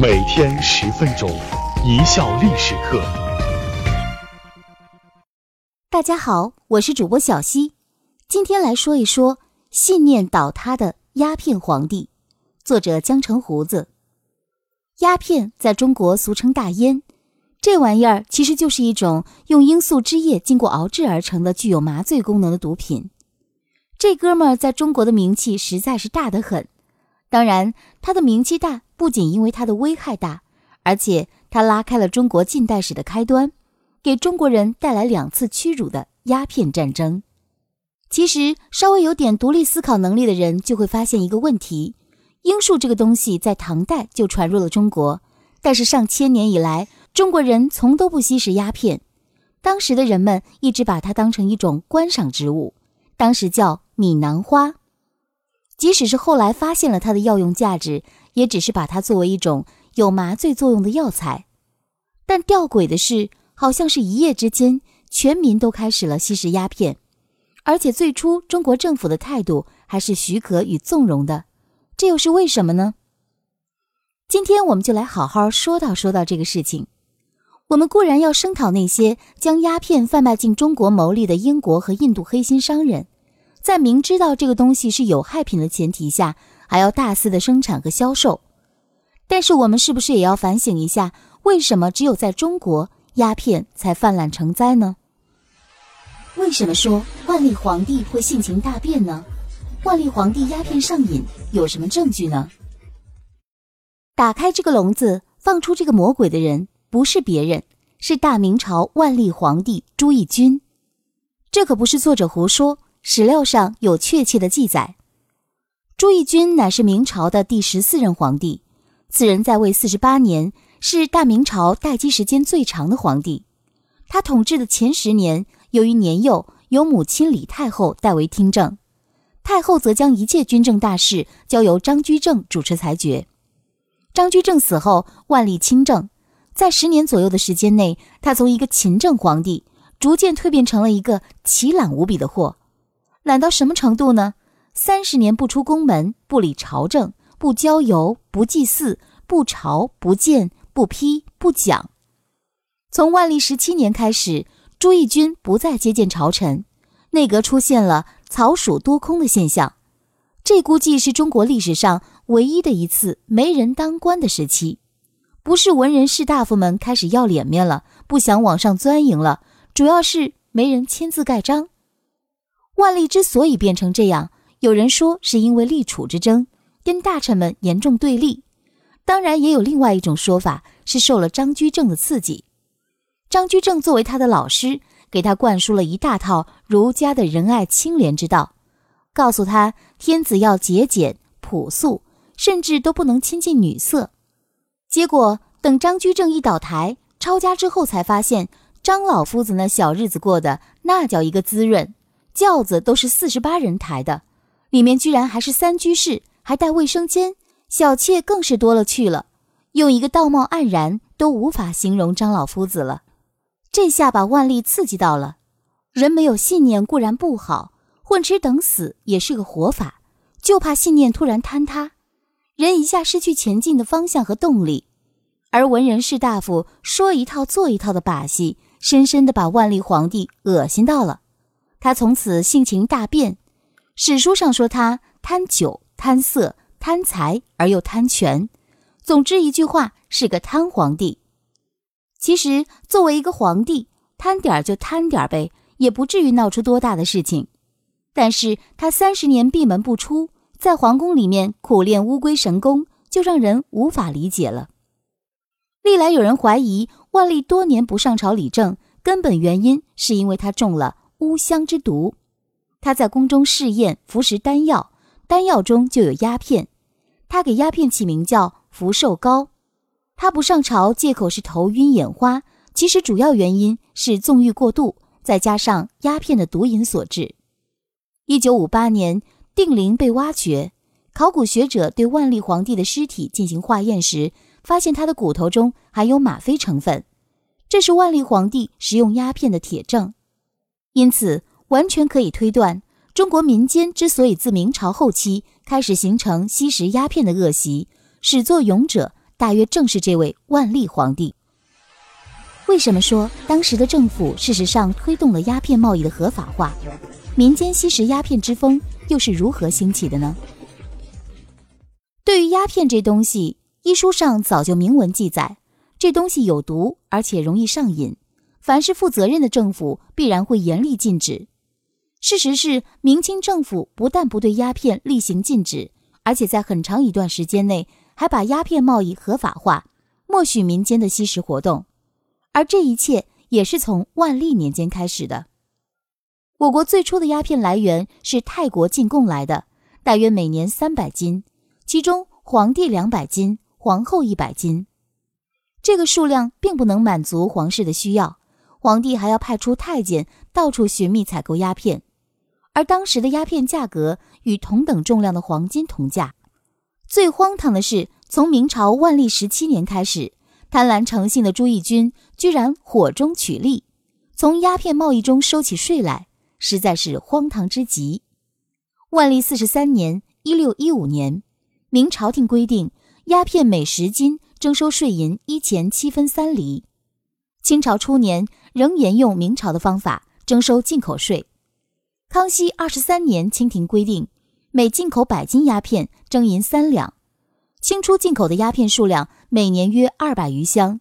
每天十分钟，一笑历史课。大家好，我是主播小溪，今天来说一说信念倒塌的鸦片皇帝。作者江城胡子。鸦片在中国俗称大烟，这玩意儿其实就是一种用罂粟汁液经过熬制而成的具有麻醉功能的毒品。这哥们儿在中国的名气实在是大得很。当然，他的名气大不仅因为他的危害大，而且他拉开了中国近代史的开端。给中国人带来两次屈辱的鸦片战争。其实，稍微有点独立思考能力的人就会发现一个问题：罂粟这个东西在唐代就传入了中国，但是上千年以来，中国人从都不吸食鸦片。当时的人们一直把它当成一种观赏植物，当时叫闽南花。即使是后来发现了它的药用价值，也只是把它作为一种有麻醉作用的药材。但吊诡的是。好像是一夜之间，全民都开始了吸食鸦片，而且最初中国政府的态度还是许可与纵容的，这又是为什么呢？今天我们就来好好说道说道这个事情。我们固然要声讨那些将鸦片贩卖进中国牟利的英国和印度黑心商人，在明知道这个东西是有害品的前提下，还要大肆的生产和销售。但是我们是不是也要反省一下，为什么只有在中国？鸦片才泛滥成灾呢？为什么说万历皇帝会性情大变呢？万历皇帝鸦片上瘾有什么证据呢？打开这个笼子，放出这个魔鬼的人，不是别人，是大明朝万历皇帝朱翊钧。这可不是作者胡说，史料上有确切的记载。朱翊钧乃是明朝的第十四任皇帝，此人在位四十八年。是大明朝待机时间最长的皇帝，他统治的前十年，由于年幼，由母亲李太后代为听政，太后则将一切军政大事交由张居正主持裁决。张居正死后，万历亲政，在十年左右的时间内，他从一个勤政皇帝，逐渐蜕变成了一个奇懒无比的货。懒到什么程度呢？三十年不出宫门，不理朝政，不郊游，不祭祀，不朝不见。不批不讲。从万历十七年开始，朱翊钧不再接见朝臣，内阁出现了草鼠多空的现象。这估计是中国历史上唯一的一次没人当官的时期。不是文人士大夫们开始要脸面了，不想往上钻营了，主要是没人签字盖章。万历之所以变成这样，有人说是因为立储之争，跟大臣们严重对立。当然，也有另外一种说法，是受了张居正的刺激。张居正作为他的老师，给他灌输了一大套儒家的仁爱清廉之道，告诉他天子要节俭朴素，甚至都不能亲近女色。结果等张居正一倒台，抄家之后，才发现张老夫子那小日子过得那叫一个滋润，轿子都是四十八人抬的，里面居然还是三居室，还带卫生间。小妾更是多了去了，用一个道貌岸然都无法形容张老夫子了。这下把万历刺激到了。人没有信念固然不好，混吃等死也是个活法，就怕信念突然坍塌，人一下失去前进的方向和动力。而文人士大夫说一套做一套的把戏，深深的把万历皇帝恶心到了。他从此性情大变，史书上说他贪酒贪色。贪财而又贪权，总之一句话是个贪皇帝。其实作为一个皇帝，贪点儿就贪点儿呗，也不至于闹出多大的事情。但是他三十年闭门不出，在皇宫里面苦练乌龟神功，就让人无法理解了。历来有人怀疑万历多年不上朝理政，根本原因是因为他中了乌香之毒。他在宫中试验服食丹药。丹药中就有鸦片，他给鸦片起名叫福寿膏。他不上朝，借口是头晕眼花，其实主要原因是纵欲过度，再加上鸦片的毒瘾所致。一九五八年，定陵被挖掘，考古学者对万历皇帝的尸体进行化验时，发现他的骨头中含有吗啡成分，这是万历皇帝食用鸦片的铁证。因此，完全可以推断。中国民间之所以自明朝后期开始形成吸食鸦片的恶习，始作俑者大约正是这位万历皇帝。为什么说当时的政府事实上推动了鸦片贸易的合法化？民间吸食鸦片之风又是如何兴起的呢？对于鸦片这东西，医书上早就明文记载，这东西有毒，而且容易上瘾。凡是负责任的政府，必然会严厉禁止。事实是，明清政府不但不对鸦片厉行禁止，而且在很长一段时间内还把鸦片贸易合法化，默许民间的吸食活动。而这一切也是从万历年间开始的。我国最初的鸦片来源是泰国进贡来的，大约每年三百斤，其中皇帝两百斤，皇后一百斤。这个数量并不能满足皇室的需要，皇帝还要派出太监到处寻觅采购鸦片，而当时的鸦片价格与同等重量的黄金同价。最荒唐的是，从明朝万历十七年开始。贪婪成性的朱翊钧居然火中取栗，从鸦片贸易中收起税来，实在是荒唐之极。万历四十三年（一六一五年），明朝廷规定，鸦片每十斤征收税银一钱七分三厘。清朝初年仍沿用明朝的方法征收进口税。康熙二十三年，清廷规定，每进口百斤鸦片征银三两。清初进口的鸦片数量每年约二百余箱，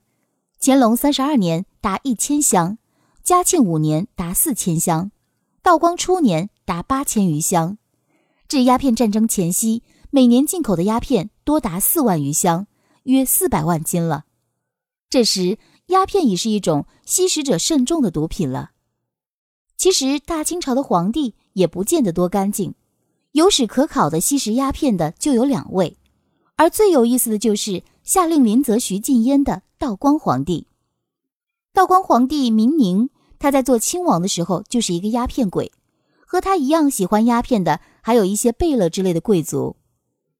乾隆三十二年达一千箱，嘉庆五年达四千箱，道光初年达八千余箱。至鸦片战争前夕，每年进口的鸦片多达四万余箱，约四百万斤了。这时，鸦片已是一种吸食者慎重的毒品了。其实，大清朝的皇帝也不见得多干净，有史可考的吸食鸦片的就有两位。而最有意思的就是下令林则徐禁烟的道光皇帝。道光皇帝明宁，他在做亲王的时候就是一个鸦片鬼，和他一样喜欢鸦片的还有一些贝勒之类的贵族。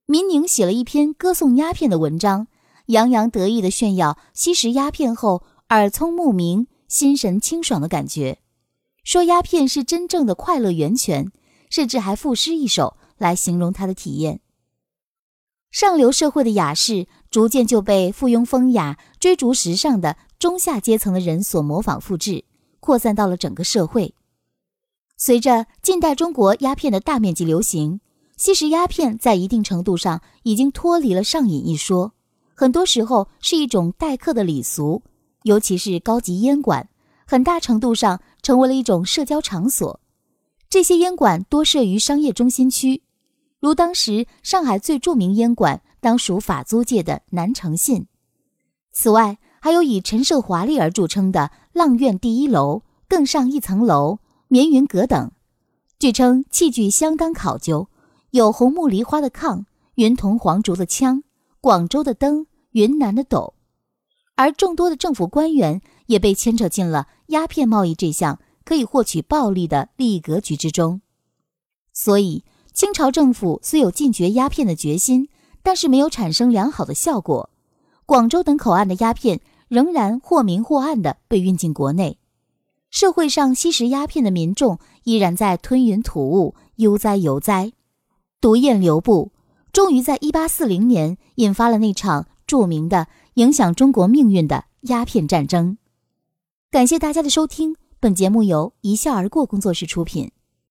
明宁写了一篇歌颂鸦片的文章，洋洋得意地炫耀吸食鸦片后耳聪目明、心神清爽的感觉，说鸦片是真正的快乐源泉，甚至还赋诗一首来形容他的体验。上流社会的雅士逐渐就被附庸风雅、追逐时尚的中下阶层的人所模仿复制，扩散到了整个社会。随着近代中国鸦片的大面积流行，吸食鸦片在一定程度上已经脱离了上瘾一说，很多时候是一种待客的礼俗，尤其是高级烟馆，很大程度上成为了一种社交场所。这些烟馆多设于商业中心区。如当时上海最著名烟馆，当属法租界的南城信。此外，还有以陈设华丽而著称的阆苑第一楼、更上一层楼、绵云阁等，据称器具相当考究，有红木梨花的炕、云铜黄竹的枪、广州的灯、云南的斗。而众多的政府官员也被牵扯进了鸦片贸易这项可以获取暴利的利益格局之中，所以。清朝政府虽有禁绝鸦片的决心，但是没有产生良好的效果。广州等口岸的鸦片仍然或明或暗地被运进国内，社会上吸食鸦片的民众依然在吞云吐雾，悠哉悠哉，毒焰流布，终于在1840年引发了那场著名的、影响中国命运的鸦片战争。感谢大家的收听，本节目由一笑而过工作室出品。